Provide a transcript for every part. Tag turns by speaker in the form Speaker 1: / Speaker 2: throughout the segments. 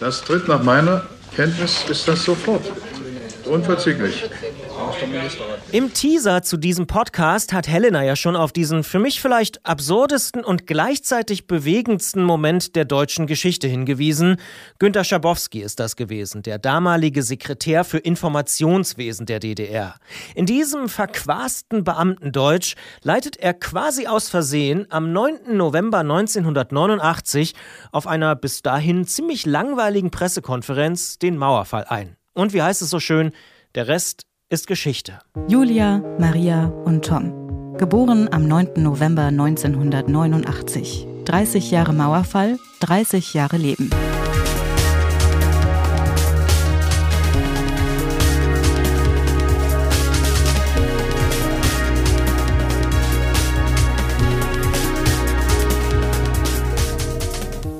Speaker 1: Das tritt nach meiner Kenntnis ist das sofort. Unverzüglich.
Speaker 2: Im Teaser zu diesem Podcast hat Helena ja schon auf diesen für mich vielleicht absurdesten und gleichzeitig bewegendsten Moment der deutschen Geschichte hingewiesen. Günter Schabowski ist das gewesen, der damalige Sekretär für Informationswesen der DDR. In diesem verquasten Beamtendeutsch leitet er quasi aus Versehen am 9. November 1989 auf einer bis dahin ziemlich langweiligen Pressekonferenz den Mauerfall ein. Und wie heißt es so schön, der Rest ist Geschichte.
Speaker 3: Julia, Maria und Tom. Geboren am 9. November 1989. 30 Jahre Mauerfall, 30 Jahre Leben.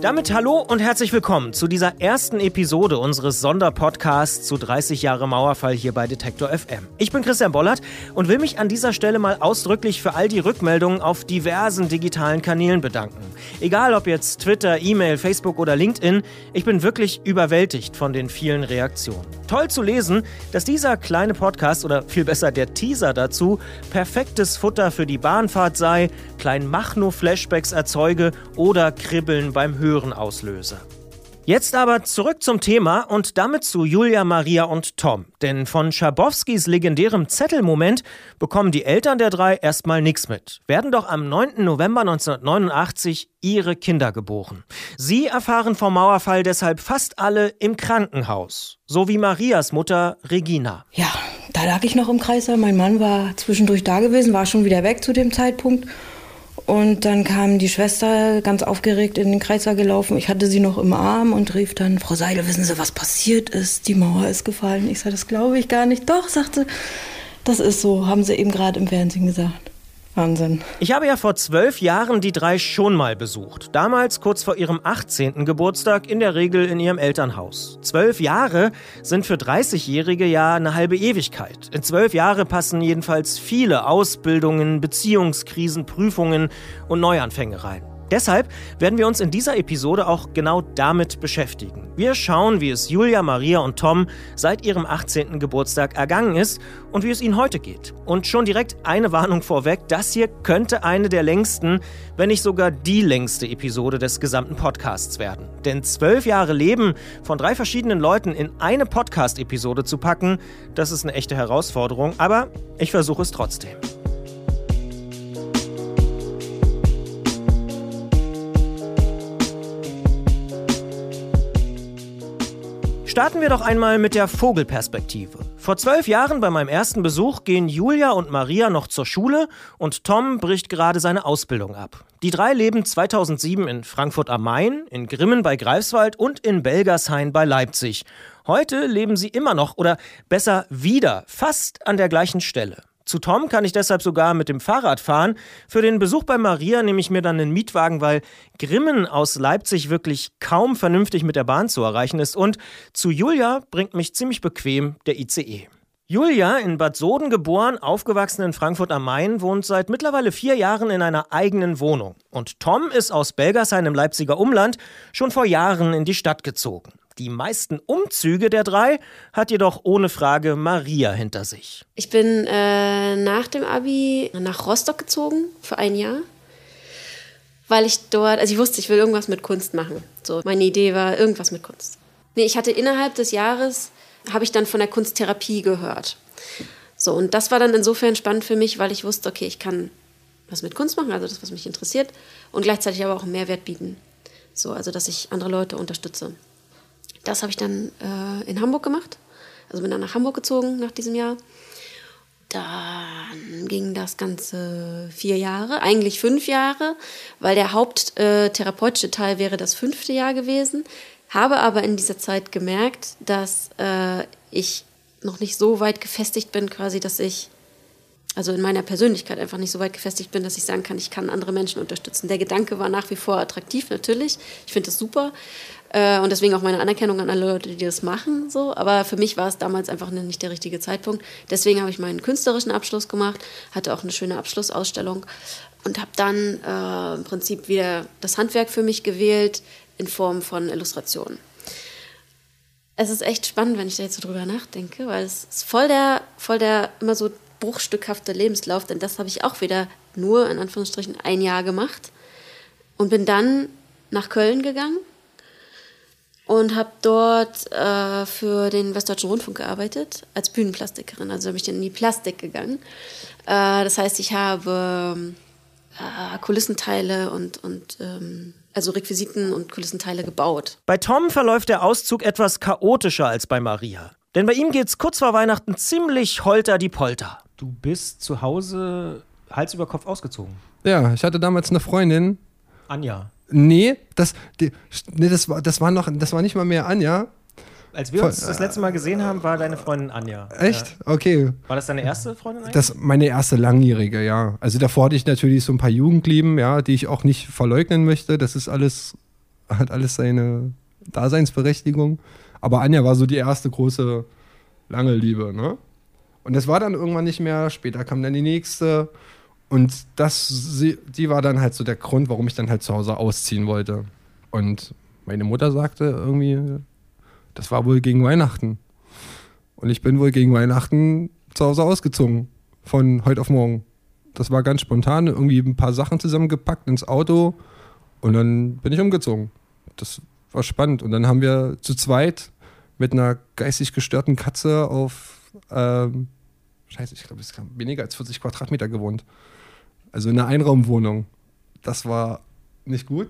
Speaker 2: Damit hallo und herzlich willkommen zu dieser ersten Episode unseres Sonderpodcasts zu 30 Jahre Mauerfall hier bei Detektor FM. Ich bin Christian Bollert und will mich an dieser Stelle mal ausdrücklich für all die Rückmeldungen auf diversen digitalen Kanälen bedanken. Egal ob jetzt Twitter, E-Mail, Facebook oder LinkedIn, ich bin wirklich überwältigt von den vielen Reaktionen. Toll zu lesen, dass dieser kleine Podcast oder viel besser der Teaser dazu perfektes Futter für die Bahnfahrt sei, klein Machno-Flashbacks erzeuge oder Kribbeln beim Hören Hören auslöse. Jetzt aber zurück zum Thema und damit zu Julia, Maria und Tom. Denn von Schabowskis legendärem Zettelmoment bekommen die Eltern der drei erstmal nichts mit, werden doch am 9. November 1989 ihre Kinder geboren. Sie erfahren vom Mauerfall deshalb fast alle im Krankenhaus. So wie Marias Mutter Regina.
Speaker 4: Ja, da lag ich noch im Kreißsaal. Mein Mann war zwischendurch da gewesen, war schon wieder weg zu dem Zeitpunkt. Und dann kam die Schwester ganz aufgeregt in den Kreissaal gelaufen. Ich hatte sie noch im Arm und rief dann, Frau Seidel, wissen Sie, was passiert ist? Die Mauer ist gefallen. Ich sagte, das glaube ich gar nicht. Doch, sagte, das ist so, haben Sie eben gerade im Fernsehen gesagt. Wahnsinn.
Speaker 2: Ich habe ja vor zwölf Jahren die drei schon mal besucht. Damals kurz vor ihrem 18. Geburtstag, in der Regel in ihrem Elternhaus. Zwölf Jahre sind für 30-Jährige ja eine halbe Ewigkeit. In zwölf Jahre passen jedenfalls viele Ausbildungen, Beziehungskrisen, Prüfungen und Neuanfänge rein. Deshalb werden wir uns in dieser Episode auch genau damit beschäftigen. Wir schauen, wie es Julia, Maria und Tom seit ihrem 18. Geburtstag ergangen ist und wie es ihnen heute geht. Und schon direkt eine Warnung vorweg, das hier könnte eine der längsten, wenn nicht sogar die längste Episode des gesamten Podcasts werden. Denn zwölf Jahre Leben von drei verschiedenen Leuten in eine Podcast-Episode zu packen, das ist eine echte Herausforderung, aber ich versuche es trotzdem. Starten wir doch einmal mit der Vogelperspektive. Vor zwölf Jahren bei meinem ersten Besuch gehen Julia und Maria noch zur Schule und Tom bricht gerade seine Ausbildung ab. Die drei leben 2007 in Frankfurt am Main, in Grimmen bei Greifswald und in Belgershain bei Leipzig. Heute leben sie immer noch oder besser wieder fast an der gleichen Stelle. Zu Tom kann ich deshalb sogar mit dem Fahrrad fahren. Für den Besuch bei Maria nehme ich mir dann einen Mietwagen, weil Grimmen aus Leipzig wirklich kaum vernünftig mit der Bahn zu erreichen ist. Und zu Julia bringt mich ziemlich bequem der ICE. Julia, in Bad Soden geboren, aufgewachsen in Frankfurt am Main, wohnt seit mittlerweile vier Jahren in einer eigenen Wohnung. Und Tom ist aus Belgershain im Leipziger Umland schon vor Jahren in die Stadt gezogen. Die meisten Umzüge der drei hat jedoch ohne Frage Maria hinter sich.
Speaker 5: Ich bin äh, nach dem Abi nach Rostock gezogen für ein Jahr, weil ich dort, also ich wusste, ich will irgendwas mit Kunst machen. So, meine Idee war irgendwas mit Kunst. Nee, ich hatte innerhalb des Jahres, habe ich dann von der Kunsttherapie gehört. So, und das war dann insofern spannend für mich, weil ich wusste, okay, ich kann was mit Kunst machen, also das, was mich interessiert, und gleichzeitig aber auch einen Mehrwert bieten. So, also dass ich andere Leute unterstütze. Das habe ich dann äh, in Hamburg gemacht. Also bin dann nach Hamburg gezogen nach diesem Jahr. Dann ging das Ganze vier Jahre, eigentlich fünf Jahre, weil der haupttherapeutische äh, Teil wäre das fünfte Jahr gewesen. Habe aber in dieser Zeit gemerkt, dass äh, ich noch nicht so weit gefestigt bin, quasi, dass ich, also in meiner Persönlichkeit einfach nicht so weit gefestigt bin, dass ich sagen kann, ich kann andere Menschen unterstützen. Der Gedanke war nach wie vor attraktiv, natürlich. Ich finde das super. Äh, und deswegen auch meine Anerkennung an alle Leute, die das machen. So. Aber für mich war es damals einfach nicht der richtige Zeitpunkt. Deswegen habe ich meinen künstlerischen Abschluss gemacht, hatte auch eine schöne Abschlussausstellung und habe dann äh, im Prinzip wieder das Handwerk für mich gewählt in Form von Illustrationen.
Speaker 6: Es ist echt spannend, wenn ich da jetzt so drüber nachdenke, weil es ist voll der, voll der immer so bruchstückhafte Lebenslauf, denn das habe ich auch wieder nur in Anführungsstrichen ein Jahr gemacht und bin dann nach Köln gegangen und habe dort äh, für den Westdeutschen Rundfunk gearbeitet als Bühnenplastikerin. Also bin ich dann in die Plastik gegangen. Äh, das heißt, ich habe äh, Kulissenteile und, und ähm, also Requisiten und Kulissenteile gebaut.
Speaker 2: Bei Tom verläuft der Auszug etwas chaotischer als bei Maria. Denn bei ihm geht's kurz vor Weihnachten ziemlich holter die Polter.
Speaker 7: Du bist zu Hause Hals über Kopf ausgezogen.
Speaker 8: Ja, ich hatte damals eine Freundin.
Speaker 7: Anja.
Speaker 8: Nee, das, die, nee, das, war, das, war noch, das war nicht mal mehr Anja.
Speaker 7: Als wir uns das letzte Mal gesehen haben, war deine Freundin Anja.
Speaker 8: Echt? Okay.
Speaker 7: War das deine erste Freundin eigentlich?
Speaker 8: Das meine erste langjährige, ja. Also davor hatte ich natürlich so ein paar Jugendlieben, ja, die ich auch nicht verleugnen möchte. Das ist alles, hat alles seine Daseinsberechtigung. Aber Anja war so die erste große, lange Liebe, ne? Und das war dann irgendwann nicht mehr. Später kam dann die nächste. Und das, die war dann halt so der Grund, warum ich dann halt zu Hause ausziehen wollte. Und meine Mutter sagte irgendwie, das war wohl gegen Weihnachten. Und ich bin wohl gegen Weihnachten zu Hause ausgezogen. Von heute auf morgen. Das war ganz spontan. Irgendwie ein paar Sachen zusammengepackt ins Auto. Und dann bin ich umgezogen. Das war spannend. Und dann haben wir zu zweit mit einer geistig gestörten Katze auf, ähm, scheiße, ich glaube, es kam weniger als 40 Quadratmeter gewohnt. Also in einer Einraumwohnung. Das war nicht gut,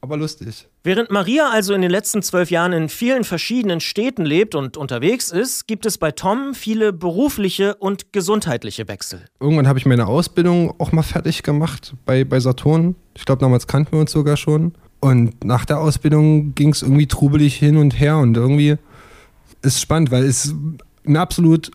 Speaker 8: aber lustig.
Speaker 2: Während Maria also in den letzten zwölf Jahren in vielen verschiedenen Städten lebt und unterwegs ist, gibt es bei Tom viele berufliche und gesundheitliche Wechsel.
Speaker 8: Irgendwann habe ich meine Ausbildung auch mal fertig gemacht bei, bei Saturn. Ich glaube, damals kannten wir uns sogar schon. Und nach der Ausbildung ging es irgendwie trubelig hin und her und irgendwie ist spannend, weil es ein absolut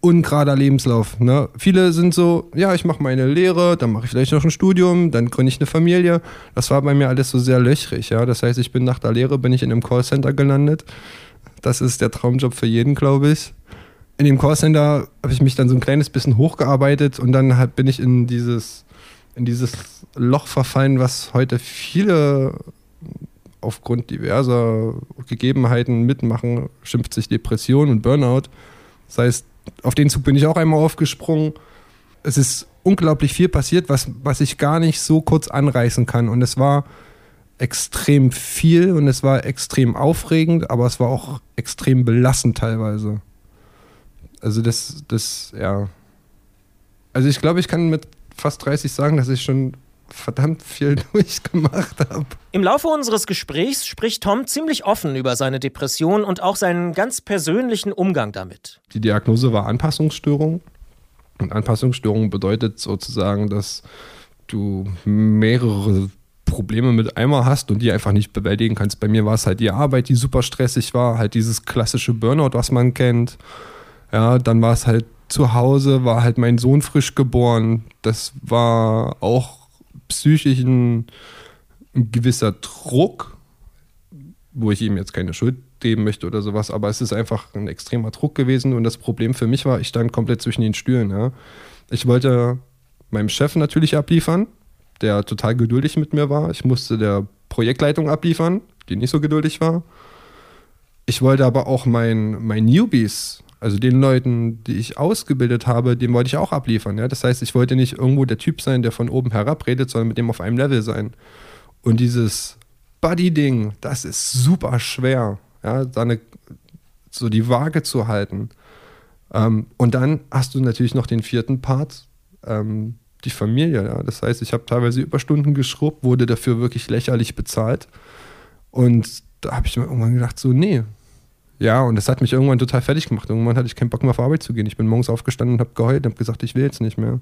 Speaker 8: ungerader Lebenslauf. Ne? Viele sind so, ja, ich mache meine Lehre, dann mache ich vielleicht noch ein Studium, dann gründe ich eine Familie. Das war bei mir alles so sehr löchrig. Ja? Das heißt, ich bin nach der Lehre bin ich in einem Callcenter gelandet. Das ist der Traumjob für jeden, glaube ich. In dem Callcenter habe ich mich dann so ein kleines bisschen hochgearbeitet und dann halt bin ich in dieses, in dieses Loch verfallen, was heute viele aufgrund diverser Gegebenheiten mitmachen, schimpft sich Depression und Burnout. Das heißt, auf den Zug bin ich auch einmal aufgesprungen. Es ist unglaublich viel passiert, was, was ich gar nicht so kurz anreißen kann. Und es war extrem viel und es war extrem aufregend, aber es war auch extrem belastend teilweise. Also das, das, ja. Also ich glaube, ich kann mit fast 30 sagen, dass ich schon verdammt viel durchgemacht habe.
Speaker 2: Im Laufe unseres Gesprächs spricht Tom ziemlich offen über seine Depression und auch seinen ganz persönlichen Umgang damit.
Speaker 8: Die Diagnose war Anpassungsstörung. Und Anpassungsstörung bedeutet sozusagen, dass du mehrere Probleme mit einmal hast und die einfach nicht bewältigen kannst. Bei mir war es halt die Arbeit, die super stressig war, halt dieses klassische Burnout, was man kennt. Ja, dann war es halt zu Hause, war halt mein Sohn frisch geboren. Das war auch psychisch ein, ein gewisser Druck, wo ich ihm jetzt keine Schuld geben möchte oder sowas, aber es ist einfach ein extremer Druck gewesen und das Problem für mich war, ich stand komplett zwischen den Stühlen. Ja. Ich wollte meinem Chef natürlich abliefern, der total geduldig mit mir war. Ich musste der Projektleitung abliefern, die nicht so geduldig war. Ich wollte aber auch meinen mein Newbies also den Leuten, die ich ausgebildet habe, dem wollte ich auch abliefern. Ja? Das heißt, ich wollte nicht irgendwo der Typ sein, der von oben herab redet, sondern mit dem auf einem Level sein. Und dieses Buddy-Ding, das ist super schwer, ja? da eine, so die Waage zu halten. Ähm, und dann hast du natürlich noch den vierten Part, ähm, die Familie. Ja? Das heißt, ich habe teilweise Überstunden geschrubbt, wurde dafür wirklich lächerlich bezahlt. Und da habe ich mir irgendwann gedacht, so, nee, ja, und das hat mich irgendwann total fertig gemacht. Irgendwann hatte ich keinen Bock mehr auf Arbeit zu gehen. Ich bin morgens aufgestanden und habe geheult und habe gesagt, ich will jetzt nicht mehr.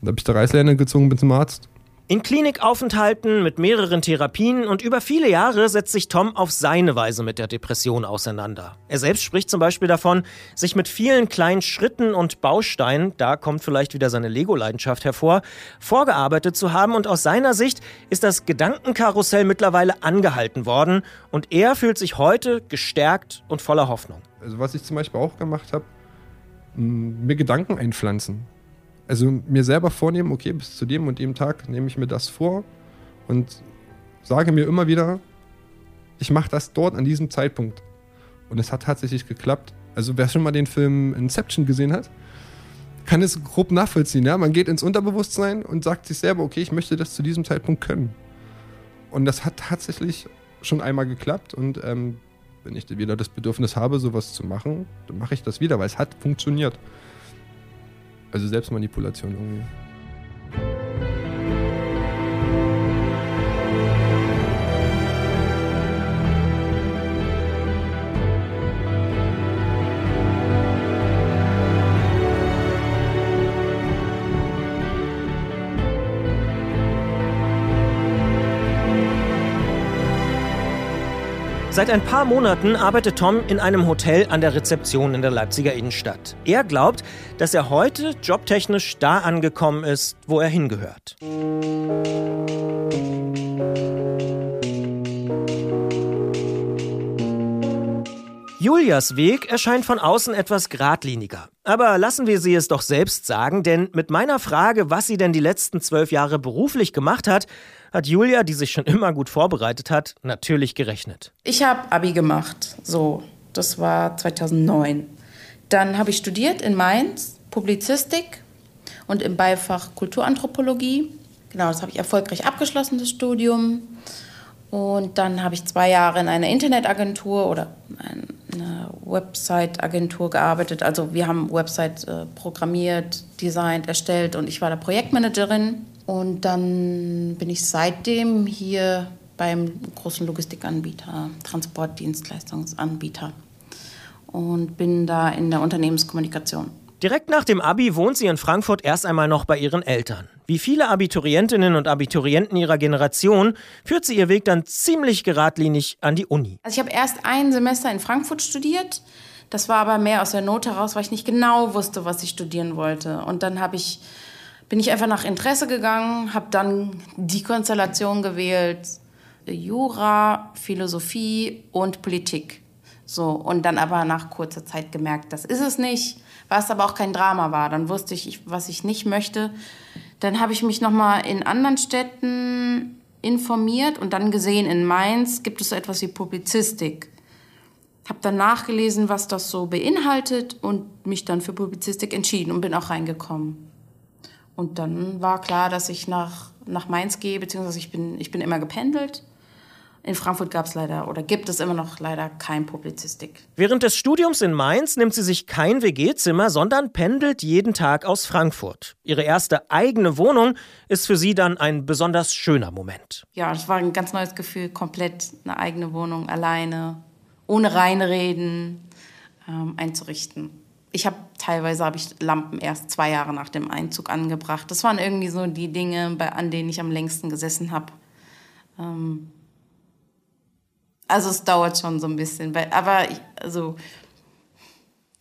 Speaker 8: Dann habe ich der Reißleine gezogen, bin zum Arzt.
Speaker 2: In Klinikaufenthalten mit mehreren Therapien und über viele Jahre setzt sich Tom auf seine Weise mit der Depression auseinander. Er selbst spricht zum Beispiel davon, sich mit vielen kleinen Schritten und Bausteinen, da kommt vielleicht wieder seine Lego-Leidenschaft hervor, vorgearbeitet zu haben und aus seiner Sicht ist das Gedankenkarussell mittlerweile angehalten worden und er fühlt sich heute gestärkt und voller Hoffnung.
Speaker 8: Also was ich zum Beispiel auch gemacht habe, mir Gedanken einpflanzen. Also mir selber vornehmen, okay, bis zu dem und dem Tag nehme ich mir das vor und sage mir immer wieder, ich mache das dort an diesem Zeitpunkt. Und es hat tatsächlich geklappt. Also wer schon mal den Film Inception gesehen hat, kann es grob nachvollziehen. Ja? Man geht ins Unterbewusstsein und sagt sich selber, okay, ich möchte das zu diesem Zeitpunkt können. Und das hat tatsächlich schon einmal geklappt. Und ähm, wenn ich wieder das Bedürfnis habe, sowas zu machen, dann mache ich das wieder, weil es hat funktioniert. Also Selbstmanipulation irgendwie.
Speaker 2: Seit ein paar Monaten arbeitet Tom in einem Hotel an der Rezeption in der Leipziger Innenstadt. Er glaubt, dass er heute jobtechnisch da angekommen ist, wo er hingehört. Julias Weg erscheint von außen etwas geradliniger. Aber lassen wir sie es doch selbst sagen, denn mit meiner Frage, was sie denn die letzten zwölf Jahre beruflich gemacht hat, hat Julia, die sich schon immer gut vorbereitet hat, natürlich gerechnet.
Speaker 9: Ich habe Abi gemacht, so, das war 2009. Dann habe ich studiert in Mainz, Publizistik und im Beifach Kulturanthropologie. Genau, das habe ich erfolgreich abgeschlossen, das Studium. Und dann habe ich zwei Jahre in einer Internetagentur oder einer Website-Agentur gearbeitet. Also wir haben Website äh, programmiert, designt, erstellt und ich war da Projektmanagerin. Und dann bin ich seitdem hier beim großen Logistikanbieter, Transportdienstleistungsanbieter und bin da in der Unternehmenskommunikation.
Speaker 2: Direkt nach dem Abi wohnt sie in Frankfurt erst einmal noch bei ihren Eltern. Wie viele Abiturientinnen und Abiturienten ihrer Generation führt sie ihr Weg dann ziemlich geradlinig an die Uni.
Speaker 9: Also ich habe erst ein Semester in Frankfurt studiert. Das war aber mehr aus der Not heraus, weil ich nicht genau wusste, was ich studieren wollte. Und dann habe ich bin ich einfach nach Interesse gegangen, habe dann die Konstellation gewählt, Jura, Philosophie und Politik. So, und dann aber nach kurzer Zeit gemerkt, das ist es nicht, was aber auch kein Drama war. Dann wusste ich, was ich nicht möchte. Dann habe ich mich nochmal in anderen Städten informiert und dann gesehen, in Mainz gibt es so etwas wie Publizistik. Habe dann nachgelesen, was das so beinhaltet und mich dann für Publizistik entschieden und bin auch reingekommen. Und dann war klar, dass ich nach, nach Mainz gehe, beziehungsweise ich bin, ich bin immer gependelt. In Frankfurt gab es leider oder gibt es immer noch leider kein Publizistik.
Speaker 2: Während des Studiums in Mainz nimmt sie sich kein WG-Zimmer, sondern pendelt jeden Tag aus Frankfurt. Ihre erste eigene Wohnung ist für sie dann ein besonders schöner Moment.
Speaker 9: Ja, es war ein ganz neues Gefühl, komplett eine eigene Wohnung alleine, ohne Reinreden ähm, einzurichten ich habe teilweise habe ich Lampen erst zwei Jahre nach dem Einzug angebracht. Das waren irgendwie so die Dinge, bei, an denen ich am längsten gesessen habe. Ähm also es dauert schon so ein bisschen, weil, aber ich, also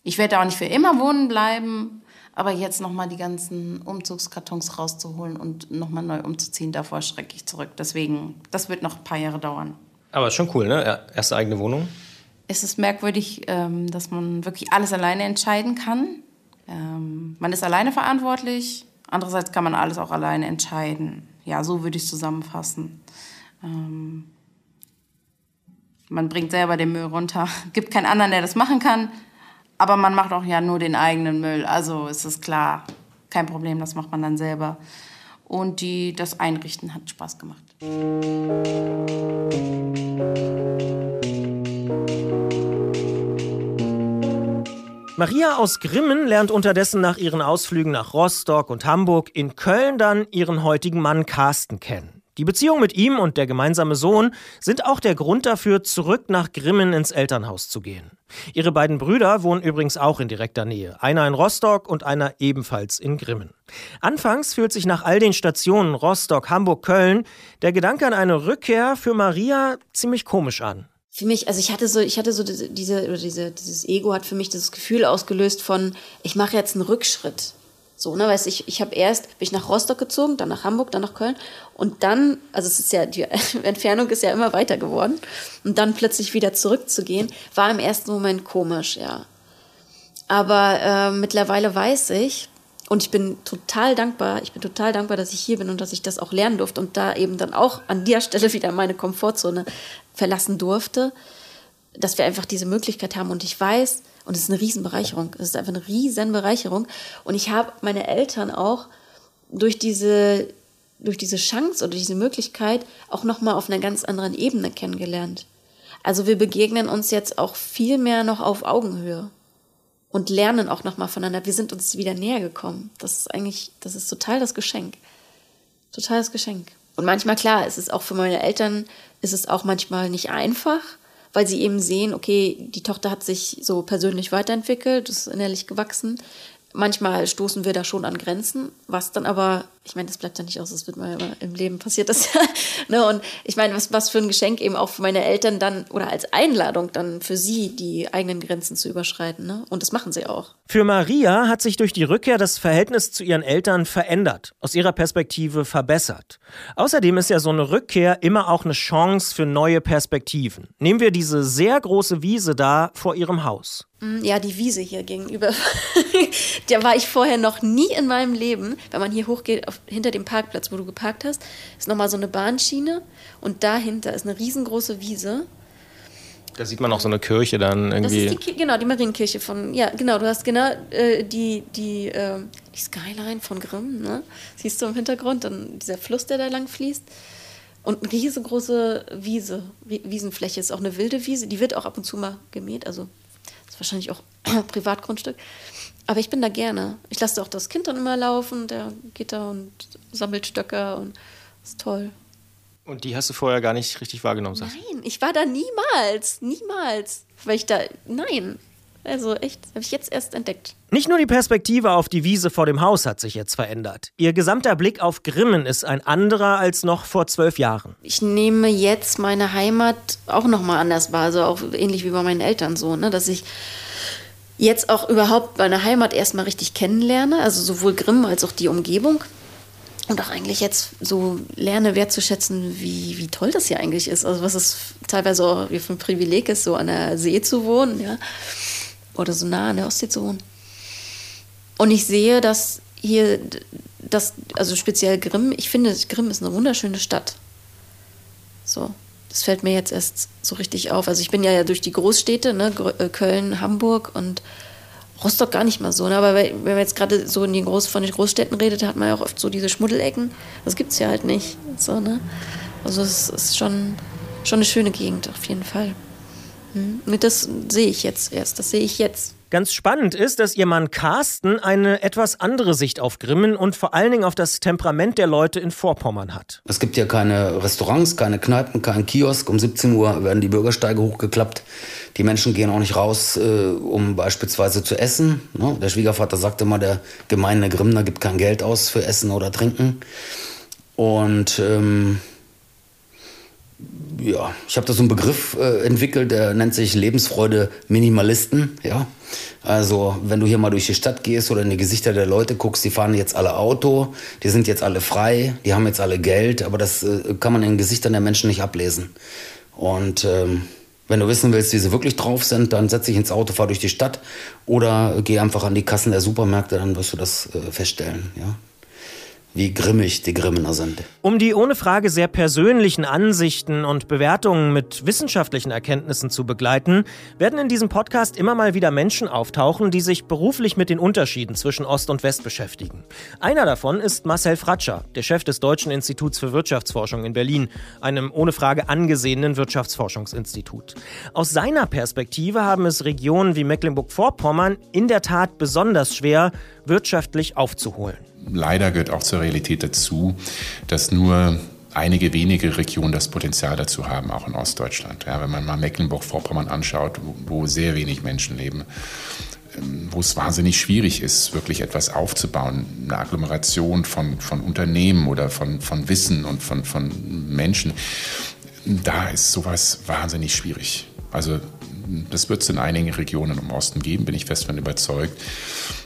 Speaker 9: ich werde auch nicht für immer wohnen bleiben. Aber jetzt nochmal die ganzen Umzugskartons rauszuholen und nochmal neu umzuziehen, davor schrecke ich zurück. Deswegen, das wird noch ein paar Jahre dauern.
Speaker 7: Aber ist schon cool, ne? Erste eigene Wohnung
Speaker 9: es ist merkwürdig, ähm, dass man wirklich alles alleine entscheiden kann. Ähm, man ist alleine verantwortlich, andererseits kann man alles auch alleine entscheiden. Ja, so würde ich es zusammenfassen. Ähm, man bringt selber den Müll runter, gibt keinen anderen, der das machen kann, aber man macht auch ja nur den eigenen Müll. Also ist es klar, kein Problem, das macht man dann selber. Und die, das Einrichten hat Spaß gemacht.
Speaker 2: Maria aus Grimmen lernt unterdessen nach ihren Ausflügen nach Rostock und Hamburg in Köln dann ihren heutigen Mann Carsten kennen. Die Beziehung mit ihm und der gemeinsame Sohn sind auch der Grund dafür, zurück nach Grimmen ins Elternhaus zu gehen. Ihre beiden Brüder wohnen übrigens auch in direkter Nähe, einer in Rostock und einer ebenfalls in Grimmen. Anfangs fühlt sich nach all den Stationen Rostock, Hamburg, Köln der Gedanke an eine Rückkehr für Maria ziemlich komisch an
Speaker 6: für mich, also ich hatte so, ich hatte so diese, oder diese, dieses Ego hat für mich das Gefühl ausgelöst von, ich mache jetzt einen Rückschritt. So, ne, weißt ich, ich habe erst, bin ich nach Rostock gezogen, dann nach Hamburg, dann nach Köln und dann, also es ist ja, die Entfernung ist ja immer weiter geworden und dann plötzlich wieder zurückzugehen, war im ersten Moment komisch, ja. Aber äh, mittlerweile weiß ich, und ich bin total dankbar, ich bin total dankbar, dass ich hier bin und dass ich das auch lernen durfte und da eben dann auch an der Stelle wieder meine Komfortzone verlassen durfte, dass wir einfach diese Möglichkeit haben. Und ich weiß, und es ist eine Riesenbereicherung, es ist einfach eine Riesenbereicherung. Und ich habe meine Eltern auch durch diese, durch diese Chance oder diese Möglichkeit auch nochmal auf einer ganz anderen Ebene kennengelernt. Also wir begegnen uns jetzt auch viel mehr noch auf Augenhöhe und lernen auch nochmal voneinander. Wir sind uns wieder näher gekommen. Das ist eigentlich, das ist total das Geschenk. Total das Geschenk. Und manchmal, klar, ist es auch für meine Eltern, ist es auch manchmal nicht einfach, weil sie eben sehen, okay, die Tochter hat sich so persönlich weiterentwickelt, ist innerlich gewachsen. Manchmal stoßen wir da schon an Grenzen, was dann aber, ich meine, das bleibt ja nicht aus, das wird mal im Leben passiert das ne? Und ich meine, was, was für ein Geschenk eben auch für meine Eltern dann oder als Einladung dann für sie, die eigenen Grenzen zu überschreiten. Ne? Und das machen sie auch.
Speaker 2: Für Maria hat sich durch die Rückkehr das Verhältnis zu ihren Eltern verändert, aus ihrer Perspektive verbessert. Außerdem ist ja so eine Rückkehr immer auch eine Chance für neue Perspektiven. Nehmen wir diese sehr große Wiese da vor ihrem Haus.
Speaker 6: Mm, ja, die Wiese hier gegenüber. da war ich vorher noch nie in meinem Leben. Wenn man hier hochgeht, auf, hinter dem Parkplatz, wo du geparkt hast, ist nochmal so eine Bahnschiene und dahinter ist eine riesengroße Wiese.
Speaker 7: Da sieht man auch so eine Kirche dann irgendwie.
Speaker 6: Das ist die, genau, die Marienkirche von, ja, genau, du hast genau äh, die, die, äh, die Skyline von Grimm, ne? Siehst du im Hintergrund, dann dieser Fluss, der da lang fließt. Und eine riesengroße Wiese, Wiesenfläche ist auch eine wilde Wiese, die wird auch ab und zu mal gemäht, also ist wahrscheinlich auch Privatgrundstück. Aber ich bin da gerne. Ich lasse auch das Kind dann immer laufen, der geht da und sammelt Stöcker und ist toll.
Speaker 7: Und die hast du vorher gar nicht richtig wahrgenommen,
Speaker 6: sagst Nein, ich war da niemals, niemals. Weil ich da, nein. Also echt, habe ich jetzt erst entdeckt.
Speaker 2: Nicht nur die Perspektive auf die Wiese vor dem Haus hat sich jetzt verändert. Ihr gesamter Blick auf Grimmen ist ein anderer als noch vor zwölf Jahren.
Speaker 6: Ich nehme jetzt meine Heimat auch nochmal anders wahr, also auch ähnlich wie bei meinen Eltern so, ne? dass ich jetzt auch überhaupt meine Heimat erstmal richtig kennenlerne, also sowohl Grimm als auch die Umgebung. Und auch eigentlich jetzt so lerne wertzuschätzen, wie, wie toll das hier eigentlich ist. Also was es teilweise auch für ein Privileg ist, so an der See zu wohnen, ja. Oder so nah an der Ostsee zu wohnen. Und ich sehe, dass hier, das, also speziell Grimm, ich finde, Grimm ist eine wunderschöne Stadt. So, das fällt mir jetzt erst so richtig auf. Also ich bin ja durch die Großstädte, ne, äh, Köln, Hamburg und Rostock gar nicht mal so. Ne? Aber wenn man jetzt gerade so in den Groß, von den Großstädten redet, hat man ja auch oft so diese Schmuddelecken. Das gibt es ja halt nicht. So, ne? Also es ist schon, schon eine schöne Gegend, auf jeden Fall. Hm? Das sehe ich jetzt erst. Das sehe ich jetzt.
Speaker 2: Ganz spannend ist, dass ihr Mann Carsten eine etwas andere Sicht auf Grimmen und vor allen Dingen auf das Temperament der Leute in Vorpommern hat.
Speaker 10: Es gibt ja keine Restaurants, keine Kneipen, keinen Kiosk. Um 17 Uhr werden die Bürgersteige hochgeklappt. Die Menschen gehen auch nicht raus, äh, um beispielsweise zu essen. Ne? Der Schwiegervater sagte immer, der gemeine Grimmner gibt kein Geld aus für Essen oder Trinken. Und ähm, ja, ich habe da so einen Begriff äh, entwickelt, der nennt sich Lebensfreude Minimalisten. Ja, also wenn du hier mal durch die Stadt gehst oder in die Gesichter der Leute guckst, die fahren jetzt alle Auto, die sind jetzt alle frei, die haben jetzt alle Geld, aber das äh, kann man in den Gesichtern der Menschen nicht ablesen. Und ähm, wenn du wissen willst, wie sie wirklich drauf sind, dann setz dich ins Auto, fahr durch die Stadt oder geh einfach an die Kassen der Supermärkte, dann wirst du das äh, feststellen. Ja wie grimmig die Grimmener sind.
Speaker 2: Um die ohne Frage sehr persönlichen Ansichten und Bewertungen mit wissenschaftlichen Erkenntnissen zu begleiten, werden in diesem Podcast immer mal wieder Menschen auftauchen, die sich beruflich mit den Unterschieden zwischen Ost und West beschäftigen. Einer davon ist Marcel Fratscher, der Chef des Deutschen Instituts für Wirtschaftsforschung in Berlin, einem ohne Frage angesehenen Wirtschaftsforschungsinstitut. Aus seiner Perspektive haben es Regionen wie Mecklenburg-Vorpommern in der Tat besonders schwer, wirtschaftlich aufzuholen
Speaker 11: leider gehört auch zur Realität dazu, dass nur einige wenige Regionen das Potenzial dazu haben, auch in Ostdeutschland. Ja, wenn man mal Mecklenburg-Vorpommern anschaut, wo, sehr wenig Menschen leben, ähm, wo es wahnsinnig schwierig ist, wirklich etwas aufzubauen, eine Agglomeration von, von Unternehmen oder von, von Wissen und von, von Menschen, da ist sowas wahnsinnig schwierig. Also das wird es in einigen Regionen im Osten geben, bin ich fest davon überzeugt.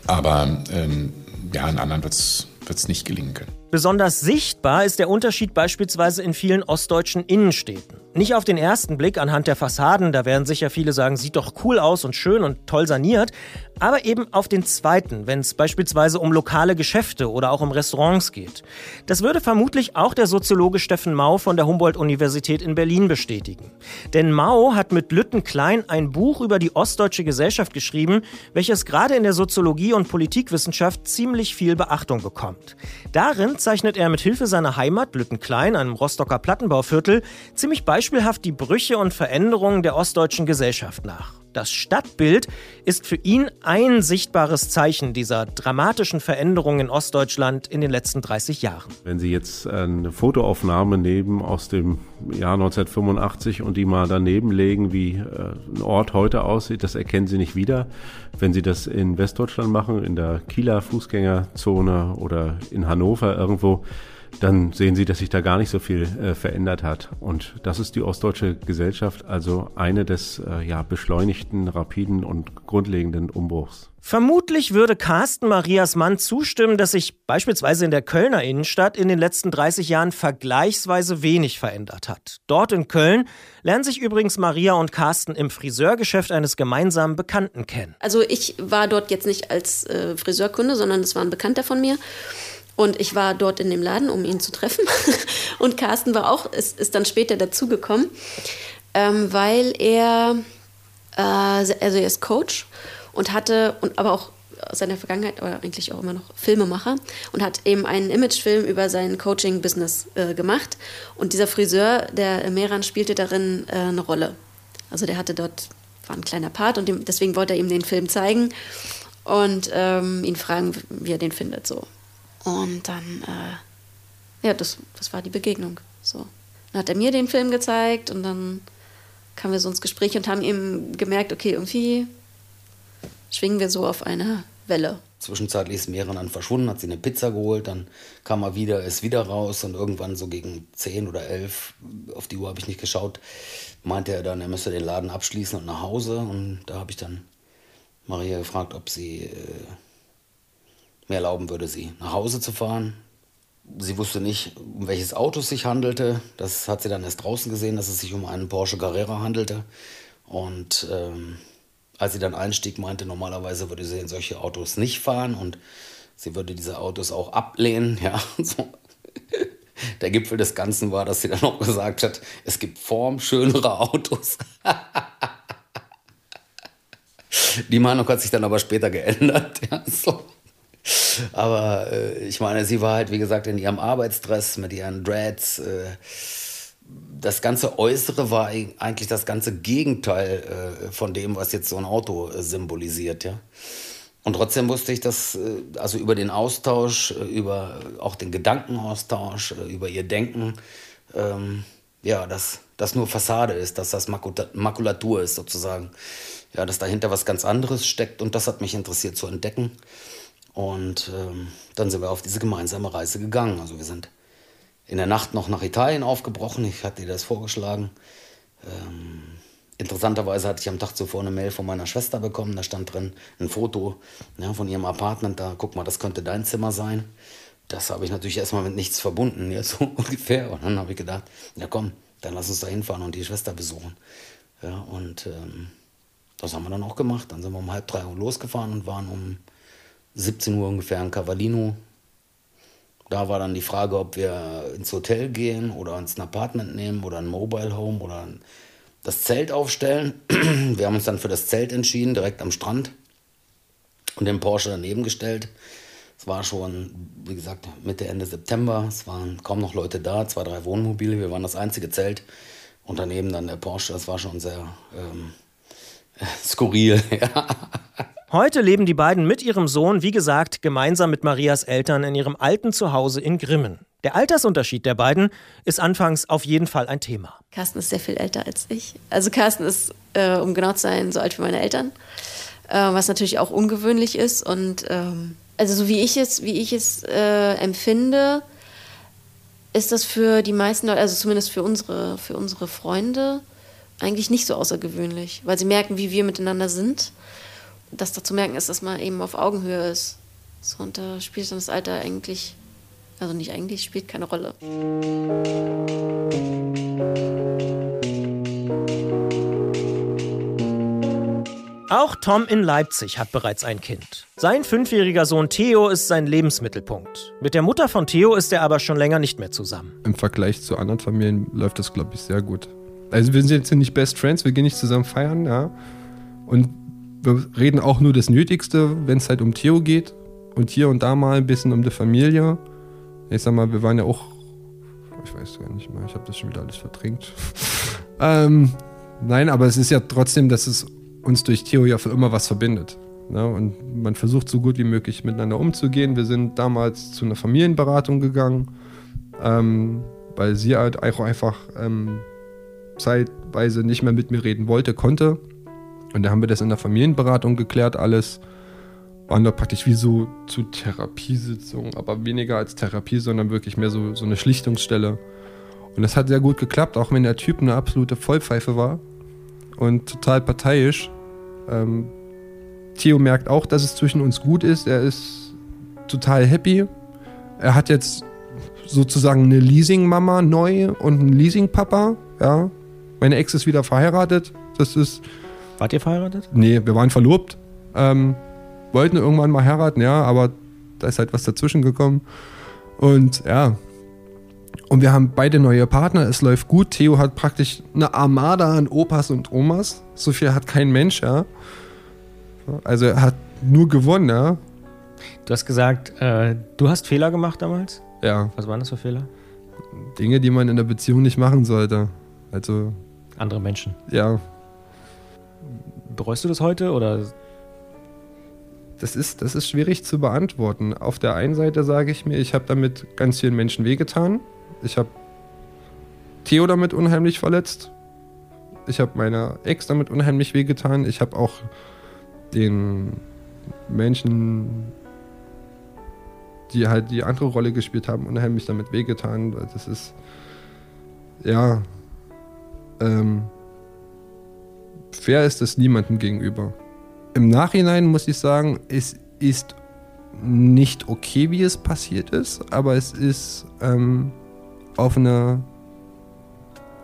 Speaker 11: Aber ähm, ja, in anderen wird es nicht gelingen können.
Speaker 2: Besonders sichtbar ist der Unterschied beispielsweise in vielen ostdeutschen Innenstädten. Nicht auf den ersten Blick anhand der Fassaden, da werden sicher viele sagen, sieht doch cool aus und schön und toll saniert, aber eben auf den zweiten, wenn es beispielsweise um lokale Geschäfte oder auch um Restaurants geht. Das würde vermutlich auch der Soziologe Steffen Mau von der Humboldt-Universität in Berlin bestätigen. Denn Mau hat mit Lütten Klein ein Buch über die ostdeutsche Gesellschaft geschrieben, welches gerade in der Soziologie und Politikwissenschaft ziemlich viel Beachtung bekommt. Darin zeichnet er mit Hilfe seiner Heimat Lütten Klein, einem Rostocker Plattenbauviertel, ziemlich beispielhaft die Brüche und Veränderungen der ostdeutschen Gesellschaft nach. Das Stadtbild ist für ihn ein sichtbares Zeichen dieser dramatischen Veränderungen in Ostdeutschland in den letzten 30 Jahren.
Speaker 12: Wenn Sie jetzt eine Fotoaufnahme nehmen aus dem Jahr 1985 und die mal daneben legen, wie äh, ein Ort heute aussieht, das erkennen Sie nicht wieder. Wenn Sie das in Westdeutschland machen, in der Kieler Fußgängerzone oder in Hannover irgendwo, dann sehen Sie, dass sich da gar nicht so viel äh, verändert hat. Und das ist die ostdeutsche Gesellschaft, also eine des äh, ja, beschleunigten, rapiden und grundlegenden Umbruchs.
Speaker 2: Vermutlich würde Carsten Marias Mann zustimmen, dass sich beispielsweise in der Kölner Innenstadt in den letzten 30 Jahren vergleichsweise wenig verändert hat. Dort in Köln lernen sich übrigens Maria und Carsten im Friseurgeschäft eines gemeinsamen Bekannten kennen.
Speaker 6: Also ich war dort jetzt nicht als äh, Friseurkunde, sondern es war ein Bekannter von mir. Und ich war dort in dem Laden, um ihn zu treffen. Und Carsten war auch, ist, ist dann später dazugekommen, ähm, weil er, äh, also er ist Coach und hatte, und aber auch aus seiner Vergangenheit, oder eigentlich auch immer noch Filmemacher und hat eben einen Imagefilm über sein Coaching-Business äh, gemacht. Und dieser Friseur, der Meran, spielte darin äh, eine Rolle. Also der hatte dort, war ein kleiner Part und dem, deswegen wollte er ihm den Film zeigen und ähm, ihn fragen, wie er den findet. So. Und dann, äh, ja, das, das war die Begegnung. So. Dann hat er mir den Film gezeigt und dann kamen wir so ins Gespräch und haben eben gemerkt, okay, irgendwie schwingen wir so auf einer Welle.
Speaker 10: Zwischenzeitlich ist Mehren dann verschwunden, hat sie eine Pizza geholt, dann kam er wieder, ist wieder raus und irgendwann so gegen 10 oder 11, auf die Uhr habe ich nicht geschaut, meinte er dann, er müsse den Laden abschließen und nach Hause. Und da habe ich dann Maria gefragt, ob sie äh, mir erlauben würde, sie nach Hause zu fahren. Sie wusste nicht, um welches Auto es sich handelte. Das hat sie dann erst draußen gesehen, dass es sich um einen Porsche Carrera handelte. Und ähm, als sie dann einstieg, meinte, normalerweise würde sie in solche Autos nicht fahren und sie würde diese Autos auch ablehnen. Ja, so. Der Gipfel des Ganzen war, dass sie dann auch gesagt hat, es gibt formschönere Autos. Die Meinung hat sich dann aber später geändert. Ja, so. Aber äh, ich meine, sie war halt, wie gesagt, in ihrem Arbeitsdress mit ihren Dreads. Äh, das ganze Äußere war eigentlich das ganze Gegenteil äh, von dem, was jetzt so ein Auto äh, symbolisiert, ja. Und trotzdem wusste ich, dass äh, also über den Austausch, äh, über auch den Gedankenaustausch, über ihr Denken, ähm, ja, dass das nur Fassade ist, dass das Makulatur ist sozusagen. Ja, dass dahinter was ganz anderes steckt und das hat mich interessiert zu entdecken. Und ähm, dann sind wir auf diese gemeinsame Reise gegangen. Also wir sind in der Nacht noch nach Italien aufgebrochen. Ich hatte dir das vorgeschlagen. Ähm, interessanterweise hatte ich am Tag zuvor eine Mail von meiner Schwester bekommen. Da stand drin ein Foto ja, von ihrem Apartment. Da, guck mal, das könnte dein Zimmer sein. Das habe ich natürlich erstmal mit nichts verbunden, ja, so ungefähr. Und dann habe ich gedacht, ja komm, dann lass uns da hinfahren und die Schwester besuchen. Ja, und ähm, das haben wir dann auch gemacht. Dann sind wir um halb drei Uhr losgefahren und waren um 17 Uhr ungefähr in Cavallino. Da war dann die Frage, ob wir ins Hotel gehen oder uns ein Apartment nehmen oder ein Mobile Home oder das Zelt aufstellen. Wir haben uns dann für das Zelt entschieden, direkt am Strand und den Porsche daneben gestellt. Es war schon, wie gesagt, Mitte, Ende September. Es waren kaum noch Leute da, zwei, drei Wohnmobile. Wir waren das einzige Zelt. Und daneben dann der Porsche. Das war schon sehr ähm, skurril. Ja.
Speaker 2: Heute leben die beiden mit ihrem Sohn, wie gesagt, gemeinsam mit Marias Eltern in ihrem alten Zuhause in Grimmen. Der Altersunterschied der beiden ist anfangs auf jeden Fall ein Thema.
Speaker 6: Carsten ist sehr viel älter als ich. Also Carsten ist, äh, um genau zu sein, so alt wie meine Eltern, äh, was natürlich auch ungewöhnlich ist. Und ähm, also so wie ich es, wie ich es äh, empfinde, ist das für die meisten Leute, also zumindest für unsere, für unsere Freunde, eigentlich nicht so außergewöhnlich, weil sie merken, wie wir miteinander sind dass da zu merken ist, dass man eben auf Augenhöhe ist. So, und da spielt dann das Alter eigentlich Also nicht eigentlich, spielt keine Rolle.
Speaker 2: Auch Tom in Leipzig hat bereits ein Kind. Sein fünfjähriger Sohn Theo ist sein Lebensmittelpunkt. Mit der Mutter von Theo ist er aber schon länger nicht mehr zusammen.
Speaker 8: Im Vergleich zu anderen Familien läuft das, glaube ich, sehr gut. Also wir sind jetzt nicht Best Friends, wir gehen nicht zusammen feiern, ja. Und wir reden auch nur das Nötigste, wenn es halt um Theo geht. Und hier und da mal ein bisschen um die Familie. Ich sag mal, wir waren ja auch, ich weiß gar nicht mehr, ich habe das schon wieder alles verdrängt. ähm, nein, aber es ist ja trotzdem, dass es uns durch Theo ja für immer was verbindet. Ne? Und man versucht so gut wie möglich miteinander umzugehen. Wir sind damals zu einer Familienberatung gegangen, ähm, weil sie halt auch einfach ähm, zeitweise nicht mehr mit mir reden wollte, konnte. Und da haben wir das in der Familienberatung geklärt, alles. Waren da praktisch wie so zu Therapiesitzungen, aber weniger als Therapie, sondern wirklich mehr so, so eine Schlichtungsstelle. Und das hat sehr gut geklappt, auch wenn der Typ eine absolute Vollpfeife war und total parteiisch. Ähm, Theo merkt auch, dass es zwischen uns gut ist. Er ist total happy. Er hat jetzt sozusagen eine Leasing-Mama neu und einen Leasing-Papa. Ja. Meine Ex ist wieder verheiratet. Das ist.
Speaker 2: Wart ihr verheiratet?
Speaker 8: Nee, wir waren verlobt. Ähm, wollten irgendwann mal heiraten, ja, aber da ist halt was dazwischen gekommen. Und ja. Und wir haben beide neue Partner. Es läuft gut. Theo hat praktisch eine Armada an Opas und Omas. So viel hat kein Mensch, ja. Also er hat nur gewonnen, ja.
Speaker 2: Du hast gesagt, äh, du hast Fehler gemacht damals?
Speaker 8: Ja.
Speaker 2: Was waren das für Fehler?
Speaker 8: Dinge, die man in der Beziehung nicht machen sollte. Also.
Speaker 2: Andere Menschen.
Speaker 8: Ja.
Speaker 2: Bereust du das heute oder?
Speaker 8: Das ist, das ist schwierig zu beantworten. Auf der einen Seite sage ich mir, ich habe damit ganz vielen Menschen wehgetan. Ich habe Theo damit unheimlich verletzt. Ich habe meiner Ex damit unheimlich wehgetan. Ich habe auch den Menschen, die halt die andere Rolle gespielt haben, unheimlich damit wehgetan. Das ist, ja, ähm, fair ist es niemandem gegenüber. Im Nachhinein muss ich sagen, es ist nicht okay, wie es passiert ist, aber es ist ähm, auf eine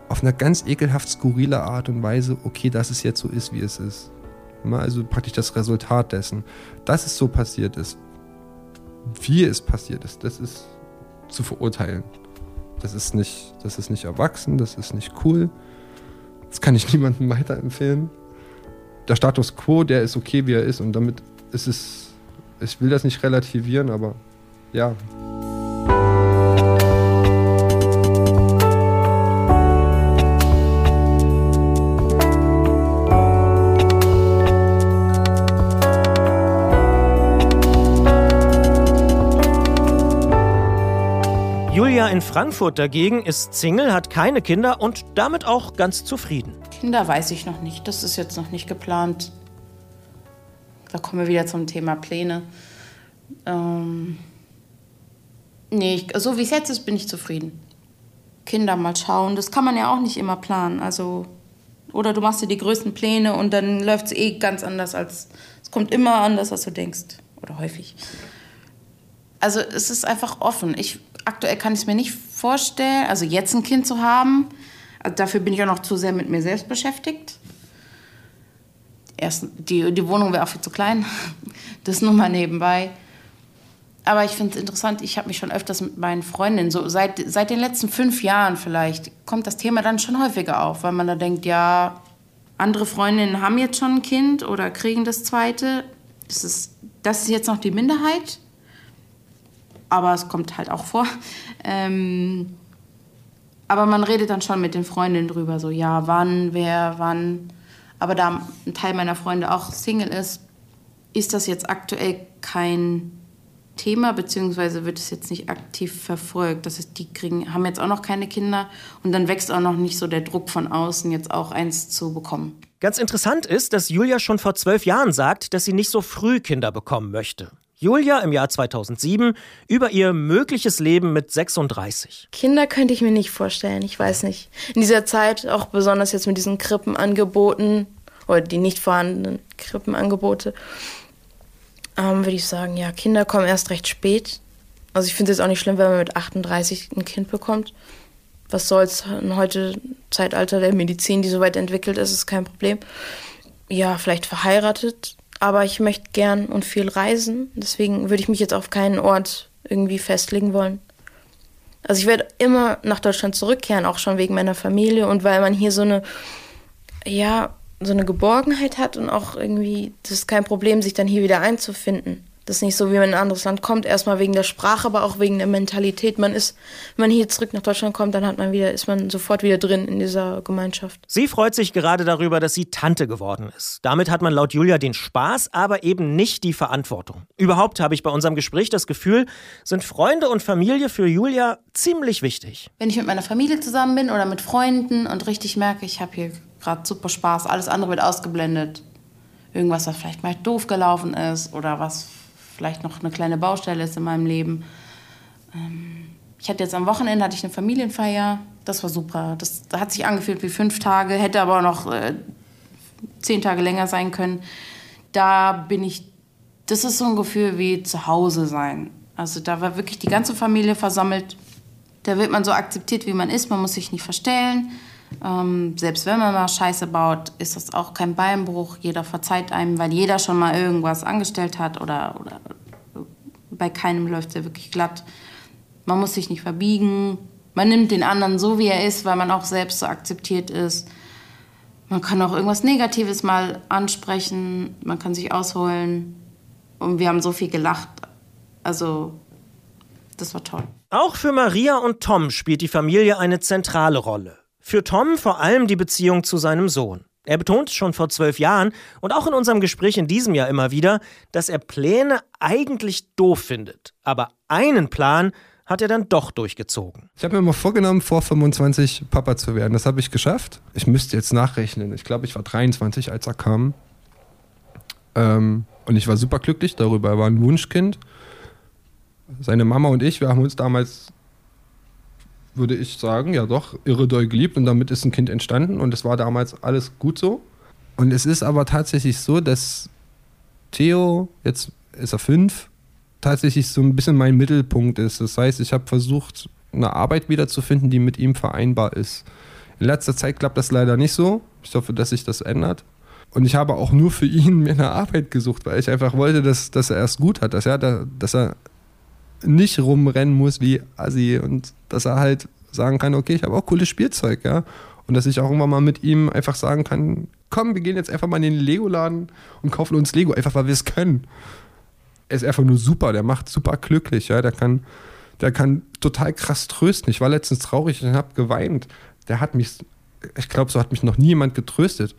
Speaker 8: auf eine ganz ekelhaft skurrile Art und Weise okay, dass es jetzt so ist, wie es ist. Also praktisch das Resultat dessen. Dass es so passiert ist, wie es passiert ist, das ist zu verurteilen. Das ist nicht, das ist nicht erwachsen, das ist nicht cool. Das kann ich niemandem weiterempfehlen. Der Status quo, der ist okay, wie er ist, und damit ist es, ich will das nicht relativieren, aber ja.
Speaker 2: Julia in Frankfurt dagegen ist Single, hat keine Kinder und damit auch ganz zufrieden.
Speaker 9: Kinder weiß ich noch nicht. Das ist jetzt noch nicht geplant. Da kommen wir wieder zum Thema Pläne. Ähm nee, ich, so wie es jetzt ist, bin ich zufrieden. Kinder mal schauen, das kann man ja auch nicht immer planen. Also, oder du machst dir die größten Pläne und dann läuft es eh ganz anders als. Es kommt immer anders, als du denkst. Oder häufig. Also es ist einfach offen. Ich, aktuell kann ich es mir nicht vorstellen, also jetzt ein Kind zu haben. Dafür bin ich auch noch zu sehr mit mir selbst beschäftigt. Erst, die, die Wohnung wäre auch viel zu klein. Das nur mal nebenbei. Aber ich finde es interessant, ich habe mich schon öfters mit meinen Freundinnen, so seit, seit den letzten fünf Jahren vielleicht, kommt das Thema dann schon häufiger auf, weil man da denkt, ja, andere Freundinnen haben jetzt schon ein Kind oder kriegen das zweite. Das ist, das ist jetzt noch die Minderheit aber es kommt halt auch vor. Ähm, aber man redet dann schon mit den Freundinnen drüber, so ja, wann, wer, wann. Aber da ein Teil meiner Freunde auch Single ist, ist das jetzt aktuell kein Thema, beziehungsweise wird es jetzt nicht aktiv verfolgt. Das heißt, die kriegen, haben jetzt auch noch keine Kinder und dann wächst auch noch nicht so der Druck von außen, jetzt auch eins zu bekommen.
Speaker 2: Ganz interessant ist, dass Julia schon vor zwölf Jahren sagt, dass sie nicht so früh Kinder bekommen möchte. Julia im Jahr 2007 über ihr mögliches Leben mit 36.
Speaker 13: Kinder könnte ich mir nicht vorstellen, ich weiß nicht. In dieser Zeit, auch besonders jetzt mit diesen Krippenangeboten oder die nicht vorhandenen Krippenangebote, ähm, würde ich sagen, ja, Kinder kommen erst recht spät. Also ich finde es jetzt auch nicht schlimm, wenn man mit 38 ein Kind bekommt. Was soll's in heute Zeitalter der Medizin, die so weit entwickelt ist, ist kein Problem. Ja, vielleicht verheiratet, aber ich möchte gern und viel reisen. Deswegen würde ich mich jetzt auf keinen Ort irgendwie festlegen wollen. Also ich werde immer nach Deutschland zurückkehren, auch schon wegen meiner Familie und weil man hier so eine, ja, so eine Geborgenheit hat und auch irgendwie, das ist kein Problem, sich dann hier wieder einzufinden. Das ist nicht so, wie man in ein anderes Land kommt, erstmal wegen der Sprache, aber auch wegen der Mentalität. Man ist, wenn man hier zurück nach Deutschland kommt, dann hat man wieder, ist man sofort wieder drin in dieser Gemeinschaft.
Speaker 2: Sie freut sich gerade darüber, dass sie Tante geworden ist. Damit hat man laut Julia den Spaß, aber eben nicht die Verantwortung. Überhaupt habe ich bei unserem Gespräch das Gefühl, sind Freunde und Familie für Julia ziemlich wichtig.
Speaker 9: Wenn ich mit meiner Familie zusammen bin oder mit Freunden und richtig merke, ich habe hier gerade super Spaß, alles andere wird ausgeblendet. Irgendwas, was vielleicht mal doof gelaufen ist oder was vielleicht noch eine kleine Baustelle ist in meinem Leben. Ähm, ich hatte jetzt am Wochenende hatte ich eine Familienfeier. Das war super. Das hat sich angefühlt wie fünf Tage, hätte aber noch äh, zehn Tage länger sein können. Da bin ich, das ist so ein Gefühl wie zu Hause sein. Also da war wirklich die ganze Familie versammelt. Da wird man so akzeptiert, wie man ist. Man muss sich nicht verstellen. Ähm, selbst wenn man mal Scheiße baut, ist das auch kein Beinbruch. Jeder verzeiht einem, weil jeder schon mal irgendwas angestellt hat oder, oder bei keinem läuft es ja wirklich glatt. Man muss sich nicht verbiegen. Man nimmt den anderen so, wie er ist, weil man auch selbst so akzeptiert ist. Man kann auch irgendwas Negatives mal ansprechen. Man kann sich ausholen. Und wir haben so viel gelacht. Also, das war toll.
Speaker 2: Auch für Maria und Tom spielt die Familie eine zentrale Rolle. Für Tom vor allem die Beziehung zu seinem Sohn. Er betont schon vor zwölf Jahren und auch in unserem Gespräch in diesem Jahr immer wieder, dass er Pläne eigentlich doof findet. Aber einen Plan hat er dann doch durchgezogen.
Speaker 8: Ich habe mir mal vorgenommen, vor 25 Papa zu werden. Das habe ich geschafft. Ich müsste jetzt nachrechnen. Ich glaube, ich war 23, als er kam. Ähm, und ich war super glücklich darüber. Er war ein Wunschkind. Seine Mama und ich, wir haben uns damals würde ich sagen, ja doch, irre doll geliebt und damit ist ein Kind entstanden und es war damals alles gut so. Und es ist aber tatsächlich so, dass Theo, jetzt ist er fünf, tatsächlich so ein bisschen mein Mittelpunkt ist. Das heißt, ich habe versucht, eine Arbeit wiederzufinden, die mit ihm vereinbar ist. In letzter Zeit klappt das leider nicht so. Ich hoffe, dass sich das ändert. Und ich habe auch nur für ihn mir eine Arbeit gesucht, weil ich einfach wollte, dass, dass er es gut hat, dass er, dass er nicht rumrennen muss wie Assi und dass er halt sagen kann, okay, ich habe auch cooles Spielzeug, ja. Und dass ich auch irgendwann mal mit ihm einfach sagen kann, komm, wir gehen jetzt einfach mal in den Lego-Laden und kaufen uns Lego, einfach weil wir es können. Er ist einfach nur super, der macht super glücklich, ja. Der kann, der kann total krass trösten. Ich war letztens traurig und habe geweint. Der hat mich, ich glaube, so hat mich noch nie jemand getröstet.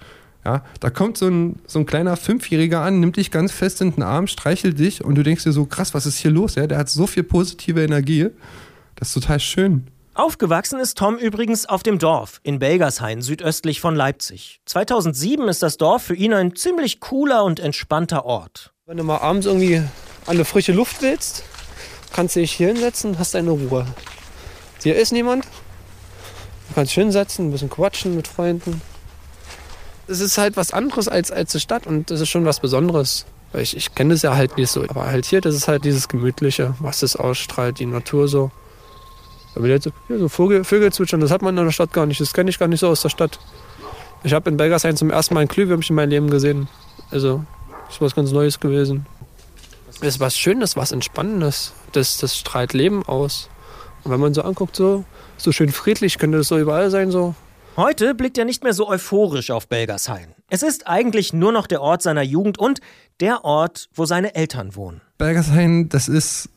Speaker 8: Ja, da kommt so ein, so ein kleiner Fünfjähriger an, nimmt dich ganz fest in den Arm, streichelt dich und du denkst dir so, krass, was ist hier los? Ja, der hat so viel positive Energie. Das ist total schön.
Speaker 2: Aufgewachsen ist Tom übrigens auf dem Dorf in Belgershain, südöstlich von Leipzig. 2007 ist das Dorf für ihn ein ziemlich cooler und entspannter Ort.
Speaker 14: Wenn du mal abends irgendwie an eine frische Luft willst, kannst du dich hier hinsetzen, hast deine Ruhe. Hier ist niemand. Du kannst dich hinsetzen, ein bisschen quatschen mit Freunden es ist halt was anderes als, als die Stadt und das ist schon was Besonderes. Ich, ich kenne es ja halt nicht so, aber halt hier, das ist halt dieses Gemütliche, was es ausstrahlt, die Natur so. Aber jetzt, hier so Vogel, Vögel zwitschern, das hat man in der Stadt gar nicht, das kenne ich gar nicht so aus der Stadt. Ich habe in Belgersheim zum ersten Mal ein Glühwürmchen in meinem Leben gesehen. Also, das ist was ganz Neues gewesen. Das ist was Schönes, was Entspannendes. Das, das strahlt Leben aus. Und wenn man so anguckt, so, so schön friedlich, könnte das so überall sein, so.
Speaker 2: Heute blickt er nicht mehr so euphorisch auf Belgershain. Es ist eigentlich nur noch der Ort seiner Jugend und der Ort, wo seine Eltern wohnen.
Speaker 8: Belgershain, das ist,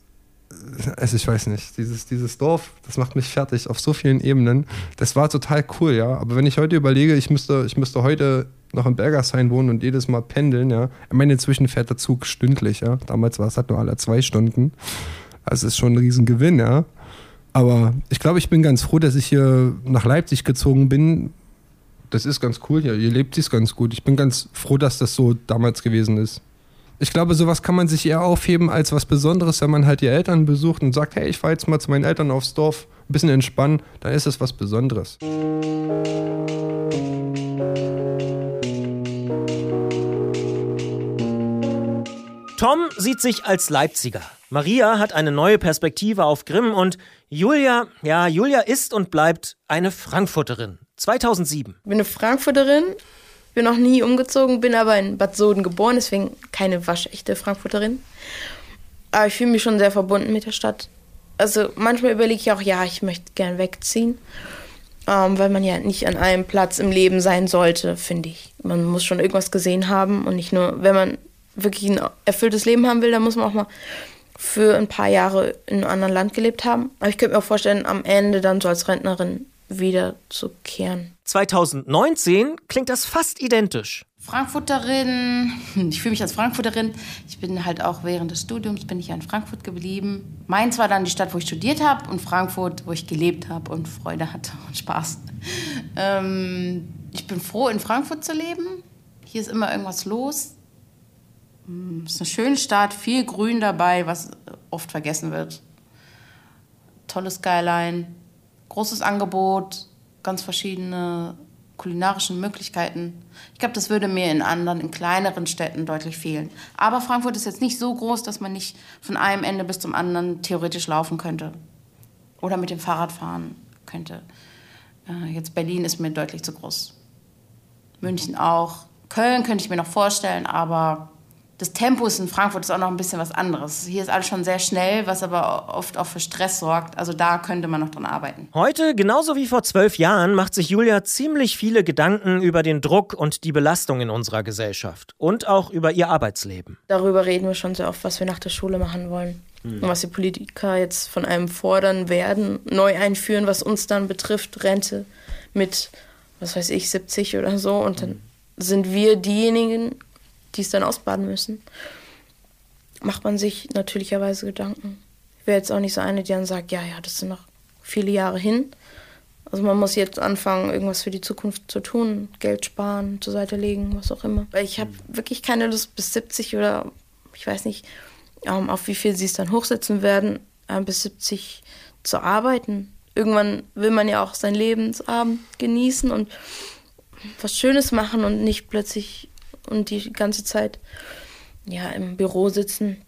Speaker 8: also ich weiß nicht, dieses, dieses Dorf, das macht mich fertig auf so vielen Ebenen. Das war total cool, ja. Aber wenn ich heute überlege, ich müsste, ich müsste heute noch in Bergershain wohnen und jedes Mal pendeln, ja. Ich meine, inzwischen fährt der Zug stündlich, ja. Damals war es halt nur alle zwei Stunden. Also es ist schon ein Riesengewinn, ja. Aber ich glaube, ich bin ganz froh, dass ich hier nach Leipzig gezogen bin. Das ist ganz cool hier. Hier lebt sich ganz gut. Ich bin ganz froh, dass das so damals gewesen ist. Ich glaube, sowas kann man sich eher aufheben als was Besonderes, wenn man halt die Eltern besucht und sagt, hey, ich fahre jetzt mal zu meinen Eltern aufs Dorf, ein bisschen entspannen, dann ist es was Besonderes.
Speaker 2: Tom sieht sich als Leipziger. Maria hat eine neue Perspektive auf Grimm und Julia, ja, Julia ist und bleibt eine Frankfurterin. 2007.
Speaker 13: Ich bin eine Frankfurterin, bin noch nie umgezogen, bin aber in Bad Soden geboren, deswegen keine waschechte Frankfurterin. Aber ich fühle mich schon sehr verbunden mit der Stadt. Also manchmal überlege ich auch, ja, ich möchte gern wegziehen, ähm, weil man ja nicht an einem Platz im Leben sein sollte, finde ich. Man muss schon irgendwas gesehen haben und nicht nur, wenn man wirklich ein erfülltes Leben haben will, dann muss man auch mal für ein paar Jahre in einem anderen Land gelebt haben. Aber ich könnte mir auch vorstellen, am Ende dann so als Rentnerin wiederzukehren.
Speaker 2: 2019 klingt das fast identisch.
Speaker 9: Frankfurterin, ich fühle mich als Frankfurterin. Ich bin halt auch während des Studiums bin ich in Frankfurt geblieben. Mainz war dann die Stadt, wo ich studiert habe und Frankfurt, wo ich gelebt habe und Freude hatte und Spaß. Ähm, ich bin froh, in Frankfurt zu leben. Hier ist immer irgendwas los. Es ist eine schöne Stadt, viel Grün dabei, was oft vergessen wird. Tolles Skyline, großes Angebot, ganz verschiedene kulinarische Möglichkeiten. Ich glaube, das würde mir in anderen, in kleineren Städten deutlich fehlen. Aber Frankfurt ist jetzt nicht so groß, dass man nicht von einem Ende bis zum anderen theoretisch laufen könnte. Oder mit dem Fahrrad fahren könnte. Äh, jetzt Berlin ist mir deutlich zu groß. München auch. Köln könnte ich mir noch vorstellen, aber das Tempo ist in Frankfurt ist auch noch ein bisschen was anderes. Hier ist alles schon sehr schnell, was aber oft auch für Stress sorgt. Also da könnte man noch dran arbeiten.
Speaker 2: Heute, genauso wie vor zwölf Jahren, macht sich Julia ziemlich viele Gedanken über den Druck und die Belastung in unserer Gesellschaft und auch über ihr Arbeitsleben.
Speaker 13: Darüber reden wir schon sehr oft, was wir nach der Schule machen wollen. Mhm. Und was die Politiker jetzt von einem fordern werden, neu einführen, was uns dann betrifft, Rente mit, was weiß ich, 70 oder so. Und dann sind wir diejenigen, die es dann ausbaden müssen, macht man sich natürlicherweise Gedanken. Ich wäre jetzt auch nicht so eine, die dann sagt, ja, ja, das sind noch viele Jahre hin. Also man muss jetzt anfangen, irgendwas für die Zukunft zu tun, Geld sparen, zur Seite legen, was auch immer. Weil ich habe wirklich keine Lust bis 70 oder ich weiß nicht, ähm, auf wie viel sie es dann hochsetzen werden, äh, bis 70 zu arbeiten. Irgendwann will man ja auch sein Lebensabend genießen und was Schönes machen und nicht plötzlich und die ganze Zeit ja im Büro sitzen,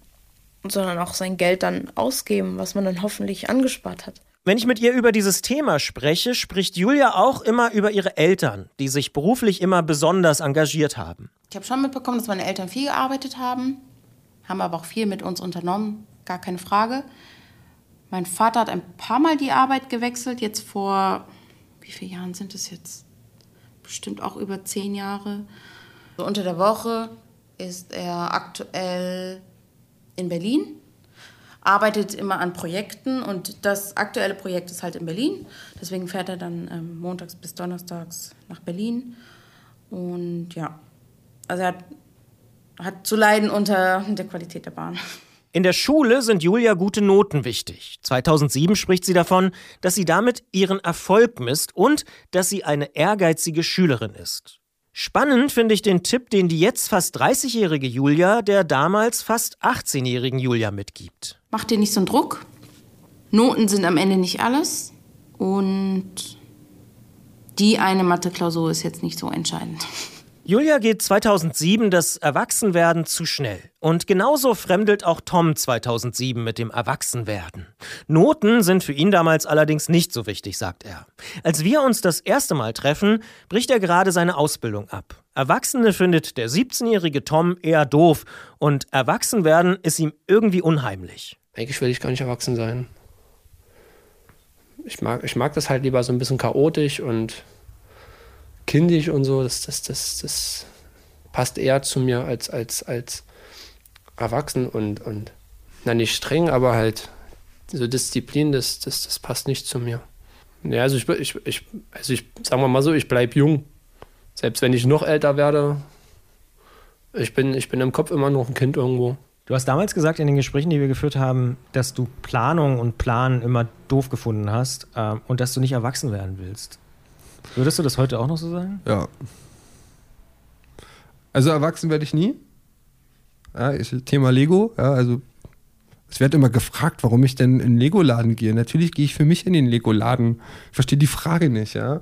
Speaker 13: sondern auch sein Geld dann ausgeben, was man dann hoffentlich angespart hat.
Speaker 2: Wenn ich mit ihr über dieses Thema spreche, spricht Julia auch immer über ihre Eltern, die sich beruflich immer besonders engagiert haben.
Speaker 9: Ich habe schon mitbekommen, dass meine Eltern viel gearbeitet haben, haben aber auch viel mit uns unternommen, gar keine Frage. Mein Vater hat ein paar Mal die Arbeit gewechselt, jetzt vor, wie viele Jahren sind es jetzt? Bestimmt auch über zehn Jahre. So unter der Woche ist er aktuell in Berlin, arbeitet immer an Projekten und das aktuelle Projekt ist halt in Berlin. Deswegen fährt er dann ähm, montags bis donnerstags nach Berlin. Und ja, also er hat, hat zu leiden unter der Qualität der Bahn.
Speaker 2: In der Schule sind Julia gute Noten wichtig. 2007 spricht sie davon, dass sie damit ihren Erfolg misst und dass sie eine ehrgeizige Schülerin ist. Spannend finde ich den Tipp, den die jetzt fast 30-jährige Julia der damals fast 18-jährigen Julia mitgibt.
Speaker 9: Mach dir nicht so einen Druck. Noten sind am Ende nicht alles. Und die eine Mathe-Klausur ist jetzt nicht so entscheidend.
Speaker 2: Julia geht 2007 das Erwachsenwerden zu schnell. Und genauso fremdelt auch Tom 2007 mit dem Erwachsenwerden. Noten sind für ihn damals allerdings nicht so wichtig, sagt er. Als wir uns das erste Mal treffen, bricht er gerade seine Ausbildung ab. Erwachsene findet der 17-jährige Tom eher doof und Erwachsenwerden ist ihm irgendwie unheimlich.
Speaker 14: Eigentlich will ich gar nicht erwachsen sein. Ich mag, ich mag das halt lieber so ein bisschen chaotisch und kindisch und so, das, das, das, das passt eher zu mir als, als, als erwachsen und, und na nicht streng, aber halt so Disziplin, das, das, das passt nicht zu mir. Ja, also ich, ich, ich, also ich sagen wir mal so, ich bleibe jung. Selbst wenn ich noch älter werde, ich bin, ich bin im Kopf immer noch ein Kind irgendwo.
Speaker 7: Du hast damals gesagt in den Gesprächen, die wir geführt haben, dass du Planung und Planen immer doof gefunden hast äh, und dass du nicht erwachsen werden willst. Würdest du das heute auch noch so sagen?
Speaker 8: Ja. Also erwachsen werde ich nie. Ja, ich, Thema Lego. Ja, also es wird immer gefragt, warum ich denn in den Lego-Laden gehe. Natürlich gehe ich für mich in den Lego-Laden. Verstehe die Frage nicht, ja.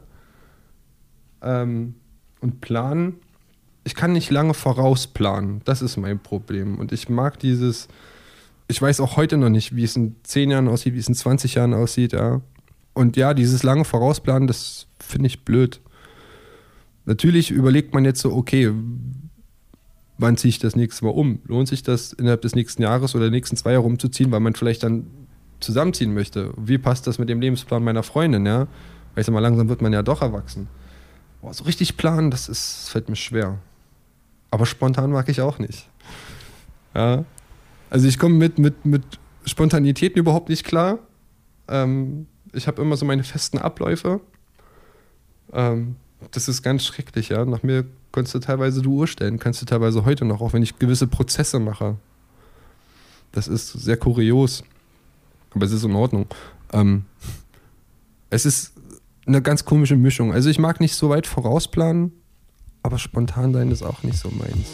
Speaker 8: Ähm, und planen. Ich kann nicht lange vorausplanen. Das ist mein Problem. Und ich mag dieses ich weiß auch heute noch nicht, wie es in 10 Jahren aussieht, wie es in 20 Jahren aussieht, ja. Und ja, dieses lange Vorausplanen, das finde ich blöd. Natürlich überlegt man jetzt so, okay, wann ziehe ich das nächste Mal um? Lohnt sich das innerhalb des nächsten Jahres oder der nächsten zwei Jahre umzuziehen, weil man vielleicht dann zusammenziehen möchte? Wie passt das mit dem Lebensplan meiner Freundin, ja? Weil ich sag mal, langsam wird man ja doch erwachsen. Boah, so richtig planen, das ist, fällt mir schwer. Aber spontan mag ich auch nicht. Ja. Also ich komme mit, mit, mit Spontanitäten überhaupt nicht klar. Ähm, ich habe immer so meine festen Abläufe. Ähm, das ist ganz schrecklich, ja. Nach mir kannst du teilweise die Uhr stellen, kannst du teilweise heute noch, auch wenn ich gewisse Prozesse mache. Das ist sehr kurios. Aber es ist in Ordnung. Ähm, es ist eine ganz komische Mischung. Also ich mag nicht so weit vorausplanen, aber spontan sein ist auch nicht so meins.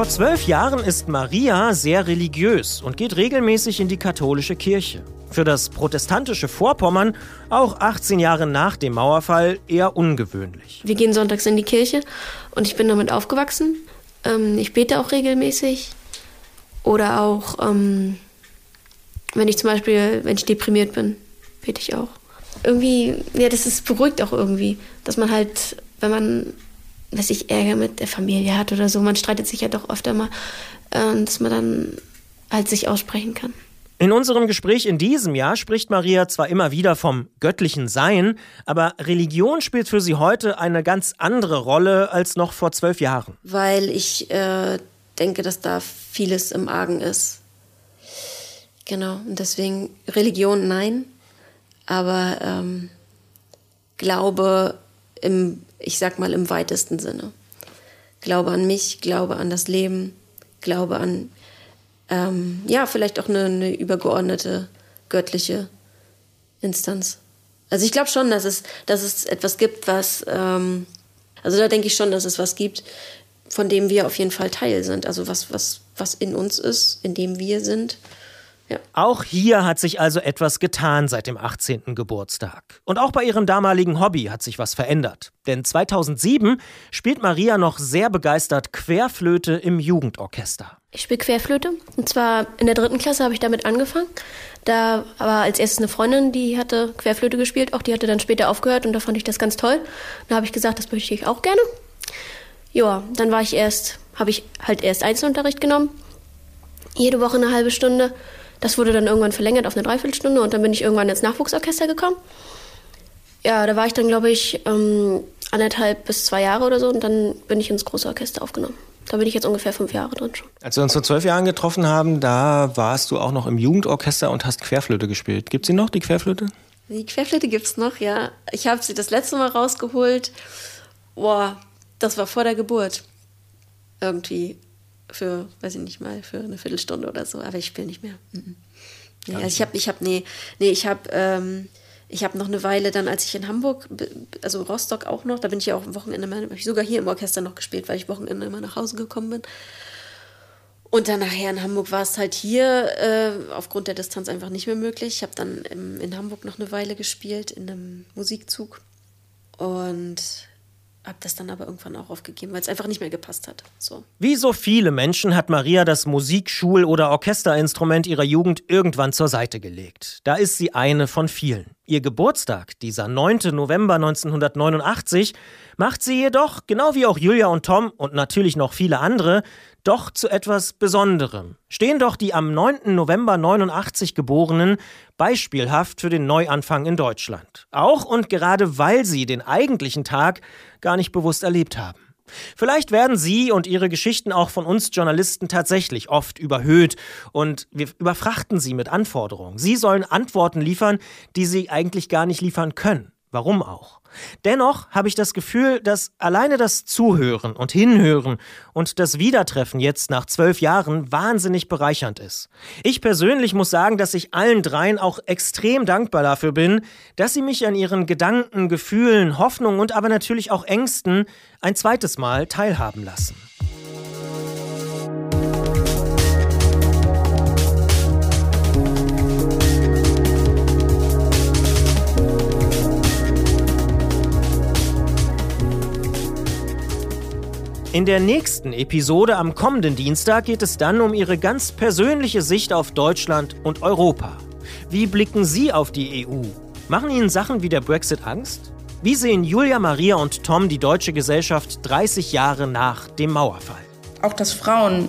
Speaker 2: Vor zwölf Jahren ist Maria sehr religiös und geht regelmäßig in die katholische Kirche. Für das protestantische Vorpommern, auch 18 Jahre nach dem Mauerfall, eher ungewöhnlich.
Speaker 5: Wir gehen sonntags in die Kirche und ich bin damit aufgewachsen. Ähm, ich bete auch regelmäßig. Oder auch, ähm, wenn ich zum Beispiel, wenn ich deprimiert bin, bete ich auch. Irgendwie, ja, das ist beruhigt auch irgendwie, dass man halt, wenn man dass ich Ärger mit der Familie hat oder so. Man streitet sich ja doch öfter mal, äh, dass man dann halt sich aussprechen kann.
Speaker 2: In unserem Gespräch in diesem Jahr spricht Maria zwar immer wieder vom göttlichen Sein, aber Religion spielt für sie heute eine ganz andere Rolle als noch vor zwölf Jahren.
Speaker 5: Weil ich äh, denke, dass da vieles im Argen ist. Genau, und deswegen Religion nein, aber ähm, Glaube im ich sag mal im weitesten Sinne. Glaube an mich, glaube an das Leben, glaube an, ähm, ja, vielleicht auch eine, eine übergeordnete göttliche Instanz. Also ich glaube schon, dass es, dass es etwas gibt, was, ähm, also da denke ich schon, dass es was gibt, von dem wir auf jeden Fall Teil sind. Also was, was, was in uns ist, in dem wir sind.
Speaker 2: Ja. Auch hier hat sich also etwas getan seit dem 18. Geburtstag. Und auch bei ihrem damaligen Hobby hat sich was verändert. Denn 2007 spielt Maria noch sehr begeistert Querflöte im Jugendorchester.
Speaker 5: Ich spiele Querflöte. Und zwar in der dritten Klasse habe ich damit angefangen. Da war als erstes eine Freundin, die hatte Querflöte gespielt. Auch die hatte dann später aufgehört und da fand ich das ganz toll. Da habe ich gesagt, das möchte ich auch gerne. Ja, dann war ich erst, habe ich halt erst Einzelunterricht genommen. Jede Woche eine halbe Stunde. Das wurde dann irgendwann verlängert auf eine Dreiviertelstunde und dann bin ich irgendwann ins Nachwuchsorchester gekommen. Ja, da war ich dann, glaube ich, ähm, anderthalb bis zwei Jahre oder so und dann bin ich ins große Orchester aufgenommen. Da bin ich jetzt ungefähr fünf Jahre drin schon.
Speaker 7: Als wir uns vor zwölf Jahren getroffen haben, da warst du auch noch im Jugendorchester und hast Querflöte gespielt. Gibt sie noch, die Querflöte?
Speaker 5: Die Querflöte gibt es noch, ja. Ich habe sie das letzte Mal rausgeholt. Boah, das war vor der Geburt. Irgendwie für, weiß ich nicht mal, für eine Viertelstunde oder so, aber ich spiele nicht mehr. Mhm. Nee, also ich habe, ich habe, nee, nee, ich habe, ähm, ich habe noch eine Weile dann, als ich in Hamburg, also Rostock auch noch, da bin ich ja auch am Wochenende, habe ich sogar hier im Orchester noch gespielt, weil ich Wochenende immer nach Hause gekommen bin. Und dann nachher in Hamburg war es halt hier äh, aufgrund der Distanz einfach nicht mehr möglich. Ich habe dann im, in Hamburg noch eine Weile gespielt in einem Musikzug und habe das dann aber irgendwann auch aufgegeben, weil es einfach nicht mehr gepasst hat. So.
Speaker 2: Wie so viele Menschen hat Maria das Musik-, Schul- oder Orchesterinstrument ihrer Jugend irgendwann zur Seite gelegt. Da ist sie eine von vielen. Ihr Geburtstag, dieser 9. November 1989, macht sie jedoch, genau wie auch Julia und Tom und natürlich noch viele andere, doch zu etwas Besonderem. Stehen doch die am 9. November 89 Geborenen beispielhaft für den Neuanfang in Deutschland. Auch und gerade weil sie den eigentlichen Tag gar nicht bewusst erlebt haben. Vielleicht werden Sie und Ihre Geschichten auch von uns Journalisten tatsächlich oft überhöht und wir überfrachten Sie mit Anforderungen. Sie sollen Antworten liefern, die Sie eigentlich gar nicht liefern können. Warum auch? Dennoch habe ich das Gefühl, dass alleine das Zuhören und Hinhören und das Wiedertreffen jetzt nach zwölf Jahren wahnsinnig bereichernd ist. Ich persönlich muss sagen, dass ich allen dreien auch extrem dankbar dafür bin, dass sie mich an ihren Gedanken, Gefühlen, Hoffnungen und aber natürlich auch Ängsten ein zweites Mal teilhaben lassen. In der nächsten Episode am kommenden Dienstag geht es dann um ihre ganz persönliche Sicht auf Deutschland und Europa. Wie blicken Sie auf die EU? Machen Ihnen Sachen wie der Brexit Angst? Wie sehen Julia, Maria und Tom die deutsche Gesellschaft 30 Jahre nach dem Mauerfall?
Speaker 9: Auch dass Frauen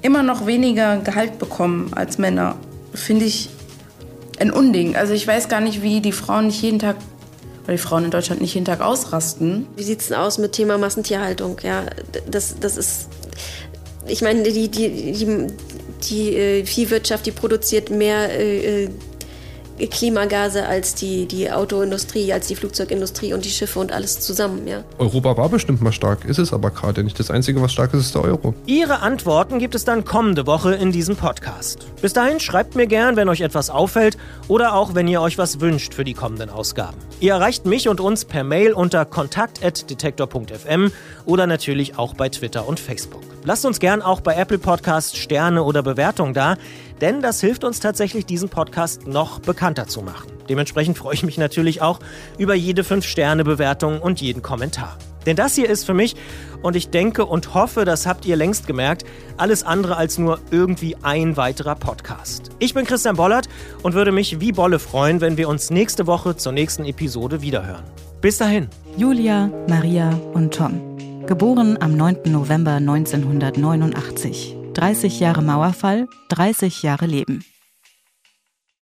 Speaker 9: immer noch weniger Gehalt bekommen als Männer, finde ich ein Unding. Also ich weiß gar nicht, wie die Frauen nicht jeden Tag, weil die Frauen in Deutschland nicht jeden Tag ausrasten.
Speaker 6: Wie sieht es denn aus mit Thema Massentierhaltung? Ja, das, das ist, ich meine, die, die, die, die äh, Viehwirtschaft, die produziert mehr äh, äh Klimagase als die, die Autoindustrie, als die Flugzeugindustrie und die Schiffe und alles zusammen, ja.
Speaker 8: Europa war bestimmt mal stark, ist es aber gerade nicht. Das Einzige, was stark ist, ist der Euro.
Speaker 2: Ihre Antworten gibt es dann kommende Woche in diesem Podcast. Bis dahin schreibt mir gern, wenn euch etwas auffällt oder auch, wenn ihr euch was wünscht für die kommenden Ausgaben. Ihr erreicht mich und uns per Mail unter kontakt.detektor.fm oder natürlich auch bei Twitter und Facebook. Lasst uns gern auch bei Apple Podcasts Sterne oder Bewertungen da denn das hilft uns tatsächlich, diesen Podcast noch bekannter zu machen. Dementsprechend freue ich mich natürlich auch über jede 5-Sterne-Bewertung und jeden Kommentar. Denn das hier ist für mich, und ich denke und hoffe, das habt ihr längst gemerkt, alles andere als nur irgendwie ein weiterer Podcast. Ich bin Christian Bollert und würde mich wie Bolle freuen, wenn wir uns nächste Woche zur nächsten Episode wiederhören. Bis dahin.
Speaker 3: Julia, Maria und Tom. Geboren am 9. November 1989. 30 Jahre Mauerfall, 30 Jahre Leben.